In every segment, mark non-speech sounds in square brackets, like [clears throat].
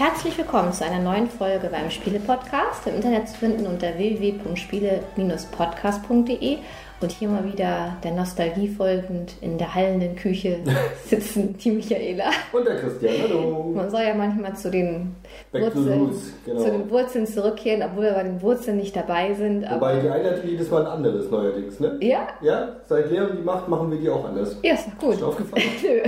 Herzlich willkommen zu einer neuen Folge beim Spiele-Podcast. Im Internet zu finden unter www.spiele-podcast.de und hier mal wieder der Nostalgie folgend in der hallenden Küche [laughs] sitzen die Michaela. Und der Christian, hallo. Man soll ja manchmal zu den, Back Wurzeln, roots, genau. zu den Wurzeln zurückkehren, obwohl wir bei den Wurzeln nicht dabei sind. Aber Wobei die Einleitung jedes Mal ein anderes neuerdings, ne? ja, Ja, seit Leon die macht, machen wir die auch anders. ja, ist doch Ist gut. dir aufgefallen? [laughs] Nö.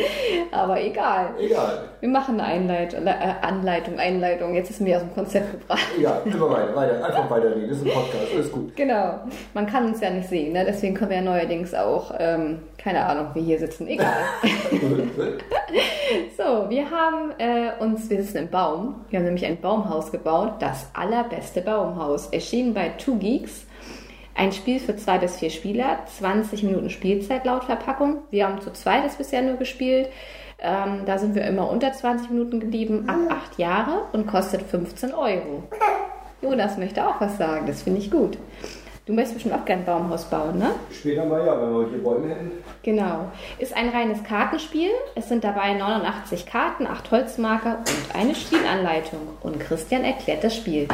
[laughs] Aber egal. Egal. Wir machen eine Einleit äh, Anleitung, Einleitung. Jetzt ist mir aus dem Konzept gebracht. Egal, immer weiter, weiter. Einfach weiterreden. Das ist ein Podcast, alles gut. Genau. Man kann uns ja nicht sehen, ne? deswegen können wir ja neuerdings auch, ähm, keine Ahnung, wie hier sitzen. Egal. [laughs] so, wir haben äh, uns, wir sitzen im Baum. Wir haben nämlich ein Baumhaus gebaut. Das allerbeste Baumhaus. Erschienen bei Two Geeks. Ein Spiel für zwei bis vier Spieler, 20 Minuten Spielzeit laut Verpackung. Wir haben zu zweit das bisher nur gespielt. Ähm, da sind wir immer unter 20 Minuten geblieben, ab acht Jahre und kostet 15 Euro. Jonas möchte auch was sagen, das finde ich gut. Du möchtest bestimmt auch gerne ein Baumhaus bauen, ne? Später mal ja, wenn wir hier Bäume hätten. Genau. Ist ein reines Kartenspiel. Es sind dabei 89 Karten, 8 Holzmarker und eine Spielanleitung. Und Christian erklärt das Spiel.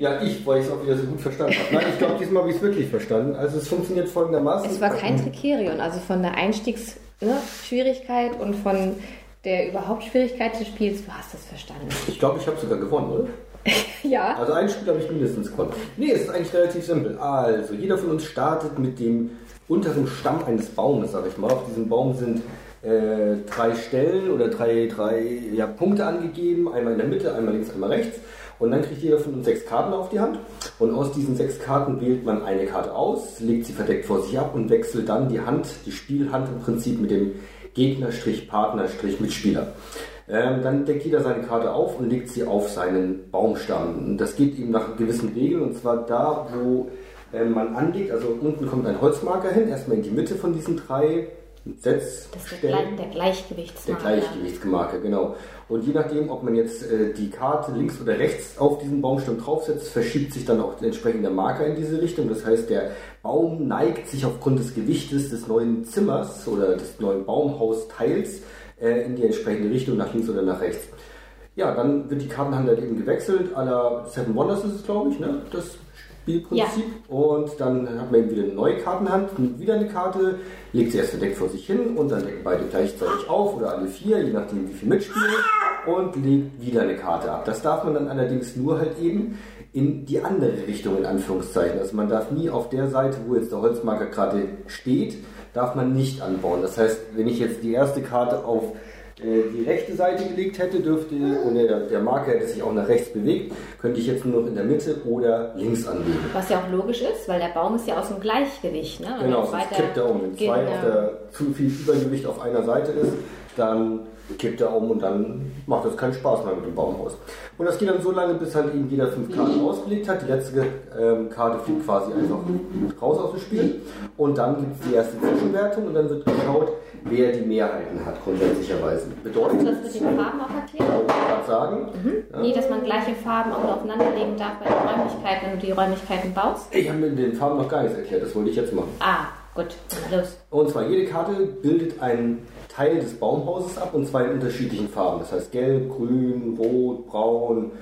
Ja, ich, weil ich es auch wieder so gut verstanden habe. Nein, ich glaube, diesmal habe ich es wirklich verstanden. Also es funktioniert folgendermaßen. Es war kein Tricerion, also von der Einstiegsschwierigkeit und von der überhaupt Schwierigkeit des Spiels. Du hast es verstanden. Ich glaube, ich habe sogar gewonnen, oder? [laughs] Ja. Also ein Spiel habe ich mindestens gewonnen. Nee, es ist eigentlich relativ simpel. Also, jeder von uns startet mit dem unteren Stamm eines Baumes, sage ich mal. Auf diesem Baum sind äh, drei Stellen oder drei, drei ja, Punkte angegeben. Einmal in der Mitte, einmal links, einmal rechts. Und dann kriegt jeder von uns sechs Karten auf die Hand. Und aus diesen sechs Karten wählt man eine Karte aus, legt sie verdeckt vor sich ab und wechselt dann die Hand, die Spielhand im Prinzip mit dem Gegner-Partner-Mitspieler. Ähm, dann deckt jeder seine Karte auf und legt sie auf seinen Baumstamm. Und das geht eben nach gewissen Regeln und zwar da, wo ähm, man anlegt, also unten kommt ein Holzmarker hin, erstmal in die Mitte von diesen drei Das ist der. Gle der Der Gleichgewichtsmarker. Gleichgewichtsgemarke, genau. Und je nachdem, ob man jetzt äh, die Karte links oder rechts auf diesen Baumstamm draufsetzt, verschiebt sich dann auch entsprechend der Marker in diese Richtung. Das heißt, der Baum neigt sich aufgrund des Gewichtes des neuen Zimmers oder des neuen Baumhausteils äh, in die entsprechende Richtung, nach links oder nach rechts. Ja, dann wird die Kartenhand halt eben gewechselt. À la Seven Wonders ist es, glaube ich, ne? das Spielprinzip. Und dann hat man eben wieder eine neue Kartenhand, nimmt wieder eine Karte, legt sie erst verdeckt vor sich hin und dann decken beide gleichzeitig auf oder alle vier, je nachdem wie viel mitspielen und legt wieder eine Karte ab. Das darf man dann allerdings nur halt eben in die andere Richtung in Anführungszeichen. Also man darf nie auf der Seite, wo jetzt der Holzmarker gerade steht, darf man nicht anbauen. Das heißt, wenn ich jetzt die erste Karte auf die rechte Seite gelegt hätte, dürfte, und der, der Marker hätte sich auch nach rechts bewegt, könnte ich jetzt nur noch in der Mitte oder links anlegen. Was ja auch logisch ist, weil der Baum ist ja aus dem Gleichgewicht. Ne? Und Genau, sonst kippt er um. Wenn zwei auf der zu viel Übergewicht auf einer Seite ist, dann kippt er um und dann macht das keinen Spaß mehr mit dem Baumhaus. Und das geht dann so lange, bis halt eben jeder fünf Karten ausgelegt hat. Die letzte ähm, Karte fliegt quasi einfach raus aus dem Spiel. Und dann gibt es die erste Zwischenwertung und dann wird geschaut, wer die Mehrheiten hat, grundsätzlicherweise. Bedeutet, das mit den Farben auch erklären? wollte ich gerade sagen, Nee, dass man gleiche Farben auch aufeinanderlegen darf bei den Räumlichkeiten, wenn du die Räumlichkeiten baust. ich habe mit den Farben noch gar nichts erklärt, das wollte ich jetzt machen. Ah, gut, los. Und zwar jede Karte bildet einen Teil des Baumhauses ab und zwar in unterschiedlichen Farben. Das heißt gelb, grün, rot, braun.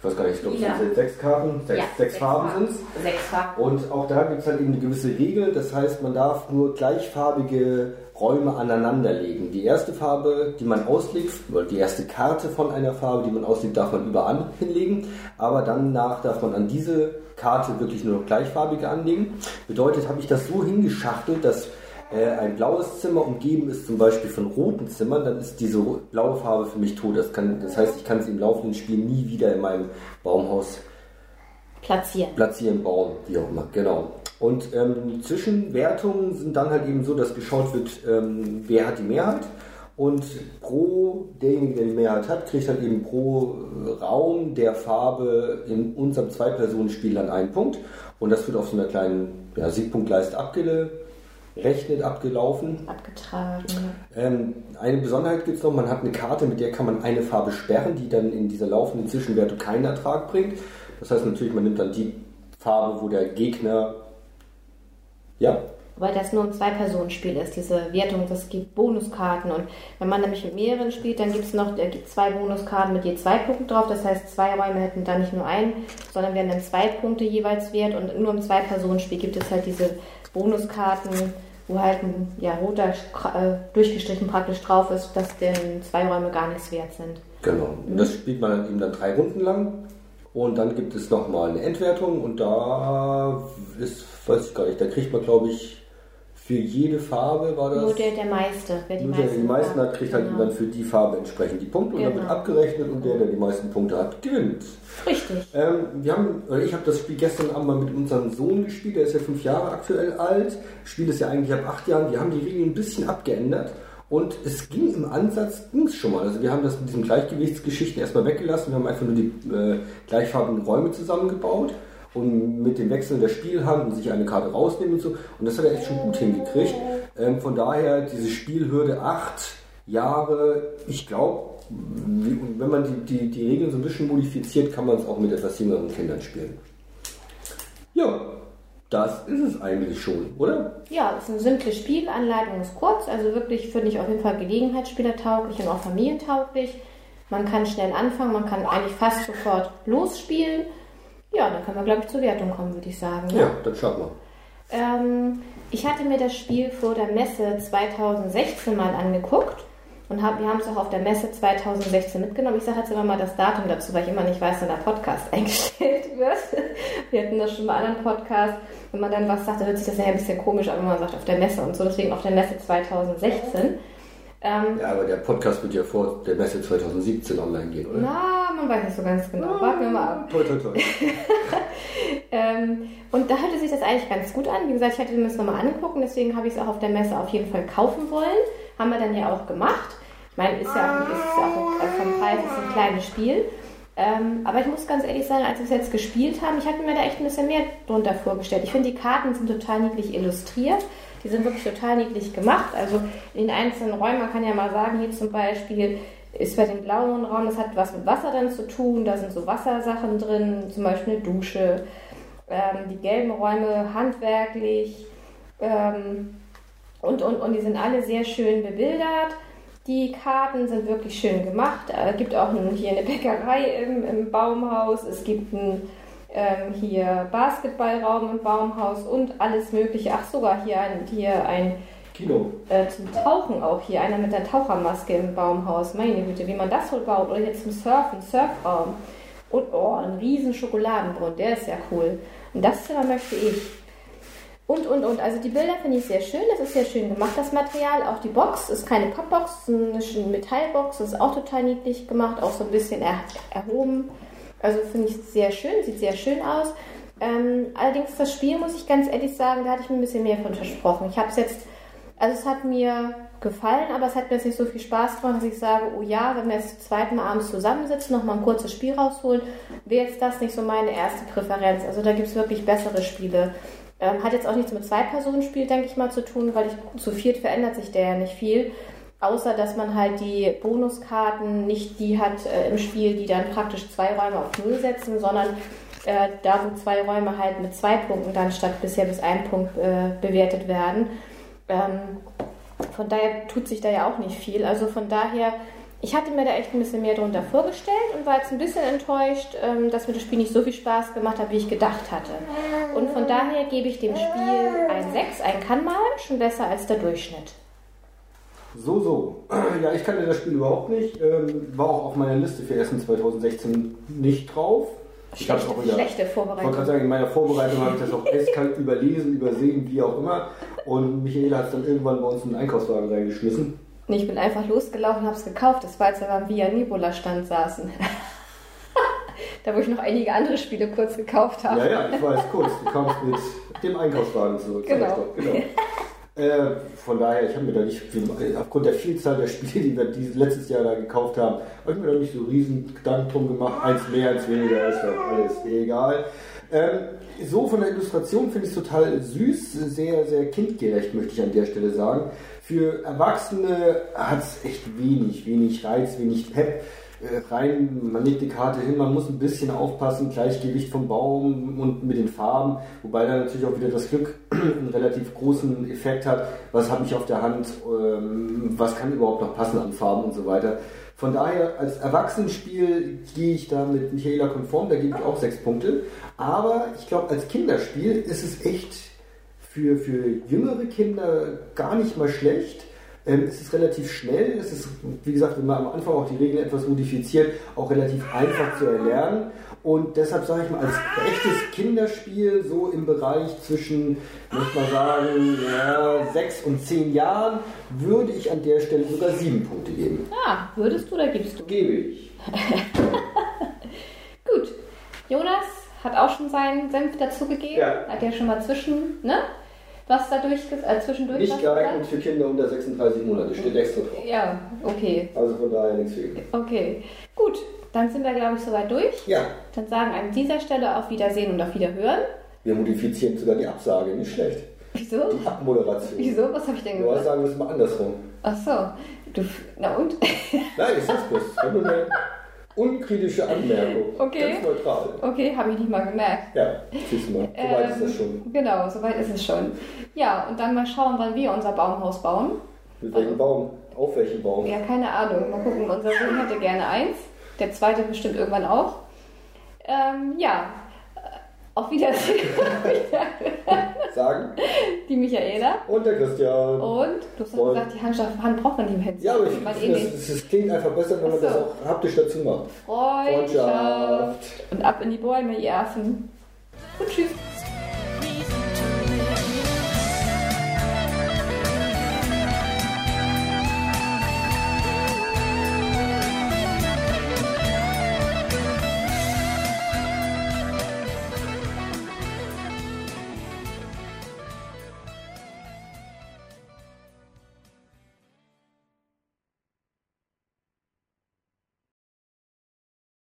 Ich weiß gar nicht, ich glaube, es sind sechs Karten, sechs, Ja, sechs Farben sind es. Sechs Farben. Und auch da gibt es halt eben eine gewisse Regel. Das heißt, man darf nur gleichfarbige Räume aneinanderlegen. Die erste Farbe, die man auslegt, oder die erste Karte von einer Farbe, die man auslegt, darf man überall hinlegen. Aber dann nach darf man an diese Karte wirklich nur noch gleichfarbige anlegen. Bedeutet, habe ich das so hingeschachtelt, dass äh, ein blaues Zimmer umgeben ist zum Beispiel von roten Zimmern, dann ist diese blaue Farbe für mich tot. Das, kann, das heißt, ich kann sie im laufenden Spiel nie wieder in meinem Baumhaus Platzieren. platzieren, bauen, wie auch immer, genau. Und ähm, Zwischenwertungen sind dann halt eben so, dass geschaut wird, ähm, wer hat die Mehrheit. Und pro derjenige, der die Mehrheit hat, kriegt halt eben pro äh, Raum der Farbe in unserem Zwei-Personen-Spiel dann einen Punkt. Und das wird auf so einer kleinen ja, Siegpunktleiste abgerechnet, abgelaufen. Abgetragen. Ähm, eine Besonderheit gibt es noch, man hat eine Karte, mit der kann man eine Farbe sperren, die dann in dieser laufenden Zwischenwertung keinen Ertrag bringt. Das heißt natürlich, man nimmt dann die Farbe, wo der Gegner Ja. Weil das nur ein Zwei-Personen-Spiel ist, diese Wertung, das gibt Bonuskarten. Und wenn man nämlich mit mehreren spielt, dann gibt es noch äh, zwei Bonuskarten mit je zwei Punkten drauf. Das heißt, zwei Räume hätten da nicht nur einen, sondern wären dann zwei Punkte jeweils wert. Und nur im Zwei-Personen-Spiel gibt es halt diese Bonuskarten, wo halt ein ja, roter äh, durchgestrichen praktisch drauf ist, dass denn zwei Räume gar nichts wert sind. Genau. Und das spielt man dann eben dann drei Runden lang. Und dann gibt es nochmal eine Endwertung und da ist, weiß ich gar nicht, da kriegt man glaube ich für jede Farbe war das. Nur der, der meiste. Wer die nur der, der die meisten hat, kriegt halt genau. dann für die Farbe entsprechend die Punkte und dann Genau. wird abgerechnet und der, der die meisten Punkte hat, gewinnt. Richtig. Ähm, wir haben, ich habe das Spiel gestern Abend mal mit unserem Sohn gespielt, der ist ja fünf Jahre aktuell alt. Das Spiel ist ja eigentlich ab acht Jahren. Wir haben die Regeln ein bisschen abgeändert und es ging im Ansatz ging's schon mal. Also wir haben das mit diesen Gleichgewichtsgeschichten erstmal weggelassen. Wir haben einfach nur die äh, gleichfarbigen Räume zusammengebaut und mit dem Wechseln der Spielhand und sich eine Karte rausnehmen und so. Und das hat er echt schon gut hingekriegt. Ähm, von daher diese Spielhürde acht Jahre, ich glaube, wenn man die, die, die Regeln so ein bisschen modifiziert, kann man es auch mit etwas jüngeren Kindern spielen. Ja, das ist es eigentlich schon, oder? Ja, es ist eine simple Spielanleitung, ist kurz, also wirklich finde ich auf jeden Fall Gelegenheitsspielertauglich und auch familientauglich. Man kann schnell anfangen, man kann eigentlich fast sofort losspielen. Ja, dann können wir, glaube ich, zur Wertung kommen, würde ich sagen. ne? Ja, dann schaut mal. Ähm, ich hatte mir das Spiel vor der Messe 2016 mal angeguckt und hab, wir haben es auch auf der Messe 2016 mitgenommen. Ich sage jetzt immer mal das Datum dazu, weil ich immer nicht weiß, wann der Podcast [laughs] eingestellt wird. Wir hatten das schon bei anderen Podcasts. Wenn man dann was sagt, dann hört sich das ja ein bisschen komisch an, wenn man sagt auf der Messe und so. Deswegen auf der Messe 2016. Ähm, Ja, aber der Podcast wird ja vor der Messe 2017 online gehen, oder? na, man weiß nicht so ganz genau. Warten wir mal ab. Toi, toi, toi. [laughs] Ähm, und da hörte sich das eigentlich ganz gut an. Wie gesagt, ich hatte mir das nochmal angeguckt, und deswegen habe ich es auch auf der Messe auf jeden Fall kaufen wollen. Haben wir dann ja auch gemacht. Ich meine, ist ja ist ja auch äh, vom Preis ist ein kleines Spiel. Ähm, aber ich muss ganz ehrlich sagen, als wir es jetzt gespielt haben, ich hatte mir da echt ein bisschen mehr drunter vorgestellt. Ich finde, die Karten sind total niedlich illustriert. Die sind wirklich total niedlich gemacht. Also in den einzelnen Räumen, man kann ja mal sagen, hier zum Beispiel ist bei dem blauen Raum, das hat was mit Wasser dann zu tun. Da sind so Wassersachen drin, zum Beispiel eine Dusche. Ähm, die gelben Räume handwerklich. Ähm, und, und, und die sind alle sehr schön bebildert. Die Karten sind wirklich schön gemacht. Es gibt auch ein, hier eine Bäckerei im, im Baumhaus. Es gibt ein, ähm, hier Basketballraum im Baumhaus und alles Mögliche. Ach, sogar hier ein, hier ein Kino. äh, zum Tauchen auch hier. Einer mit der Tauchermaske im Baumhaus. Meine Güte, wie man das wohl baut. Oder jetzt zum Surfen, Surfraum. Und oh, ein riesen Schokoladenbrunnen. Der ist ja cool. Und das Zimmer möchte ich. Und, und, und. Also die Bilder finde ich sehr schön. Das ist sehr schön gemacht, das Material. Auch die Box ist keine Pappbox, ist eine Metallbox. Das ist auch total niedlich gemacht. Auch so ein bisschen er, erhoben. Also finde ich sehr schön. Sieht sehr schön aus. Ähm, allerdings das Spiel, muss ich ganz ehrlich sagen, da hatte ich mir ein bisschen mehr von versprochen. Ich habe es jetzt, also es hat mir gefallen, aber es hat mir jetzt nicht so viel Spaß gemacht, dass ich sage, oh ja, wenn wir jetzt zum zweiten Mal abends zusammensitzen, nochmal ein kurzes Spiel rausholen, wäre jetzt das nicht so meine erste Präferenz. Also da gibt es wirklich bessere Spiele. Ähm, hat jetzt auch nichts mit Zwei-Personen-Spiel, denke ich mal, zu tun, weil ich, zu viert verändert sich der ja nicht viel. Außer, dass man halt die Bonuskarten nicht die hat äh, im Spiel, die dann praktisch zwei Räume auf Null setzen, sondern äh, da wo zwei Räume halt mit zwei Punkten dann statt bisher bis ein Punkt äh, bewertet werden. Ähm, von daher tut sich da ja auch nicht viel. Also von daher, ich hatte mir da echt ein bisschen mehr drunter vorgestellt und war jetzt ein bisschen enttäuscht, ähm, dass mir das Spiel nicht so viel Spaß gemacht hat, wie ich gedacht hatte. Und von daher gebe ich dem Spiel ein 6, ein kann mal, schon besser als der Durchschnitt. So, so. [clears throat] Ja, ich kannte das Spiel überhaupt nicht. Ähm, war auch auf meiner Liste für Essen 2016 nicht drauf. Ich hab's Schlechte, auch wieder. schlechte Ich wollte gerade Vorbereitung. sagen, in meiner Vorbereitung habe ich das auch eiskalt überlesen, übersehen, wie auch immer. Und Michael hat es dann irgendwann bei uns in den Einkaufswagen reingeschmissen. Nee, ich bin einfach losgelaufen und habe es gekauft. Das war, als wir beim Via Nibola Stand saßen. [laughs] da, wo ich noch einige andere Spiele kurz gekauft habe. Ja, ja, ich weiß, kurz. Du kamst mit dem Einkaufswagen zurück. Genau. genau. Äh, von daher, ich habe mir da nicht, aufgrund der Vielzahl der Spiele, die wir dieses letztes Jahr da gekauft haben, habe ich mir da nicht so riesen Gedanken drum gemacht. Eins mehr, eins weniger, ist doch alles egal. Ähm, so von der Illustration finde ich es total süß, sehr, sehr kindgerecht, möchte ich an der Stelle sagen. Für Erwachsene hat es echt wenig, wenig Reiz, wenig Pep. äh, rein, man legt die Karte hin, man muss ein bisschen aufpassen, Gleichgewicht vom Baum und mit den Farben, wobei dann natürlich auch wieder das Glück [clears throat] einen relativ großen Effekt hat, was habe ich auf der Hand, ähm, was kann überhaupt noch passen an Farben und so weiter. Von daher, als Erwachsenenspiel gehe ich da mit Michaela konform, da gebe ich auch sechs Punkte. Aber ich glaube, als Kinderspiel ist es echt für, für jüngere Kinder gar nicht mal schlecht. Ähm, es ist relativ schnell, es ist, wie gesagt, wenn man am Anfang auch die Regeln etwas modifiziert, auch relativ einfach zu erlernen. Und deshalb sage ich mal, als echtes Kinderspiel, so im Bereich zwischen, möchte mal sagen, ja, sechs und zehn Jahren, würde ich an der Stelle sogar sieben Punkte geben. Ah, würdest du oder gibst du? Gebe ich. [laughs] Gut. Jonas hat auch schon seinen Senf dazugegeben. Ja. Hat ja schon mal zwischen, ne? Was da durch, äh, zwischendurch Nicht geeignet für Kinder unter 36 Monate, steht extra drauf. Ja, okay. Also von daher nichts für ihn. Okay. Gut, dann sind wir, glaube ich, soweit durch. Ja, Dann sagen an dieser Stelle auf Wiedersehen und auf Wiederhören. wir modifizieren sogar die Absage, nicht schlecht. Wieso? Die Abmoderation. Wieso? Was habe ich denn Nur gesagt? sagen wir es mal andersrum. Ach so. Du, na und? Nein, ich sag's bloß. [laughs] Unkritische Anmerkung. [laughs] Okay. Ganz neutral. Okay, habe ich nicht mal gemerkt. Ja, siehst du mal. Soweit ist das schon. Ähm, Genau, soweit ist es schon. Ja, und dann mal schauen, wann wir unser Baumhaus bauen. Mit welchem Baum? Auf welchem Baum? Ja, keine Ahnung. Mal gucken, unser Sohn hätte gerne eins. Der zweite bestimmt irgendwann auch. Ähm, ja, auf Wiedersehen. [laughs] [laughs] Sagen. die Michaela. Und der Christian. Und du hast doch gesagt, die Handschaft, Hand braucht man nicht im Händen. Ja, aber ich das, das, das klingt einfach besser, wenn man so. das auch haptisch dazu macht. Freundschaft. Und ab in die Bäume, ihr Affen. Und tschüss.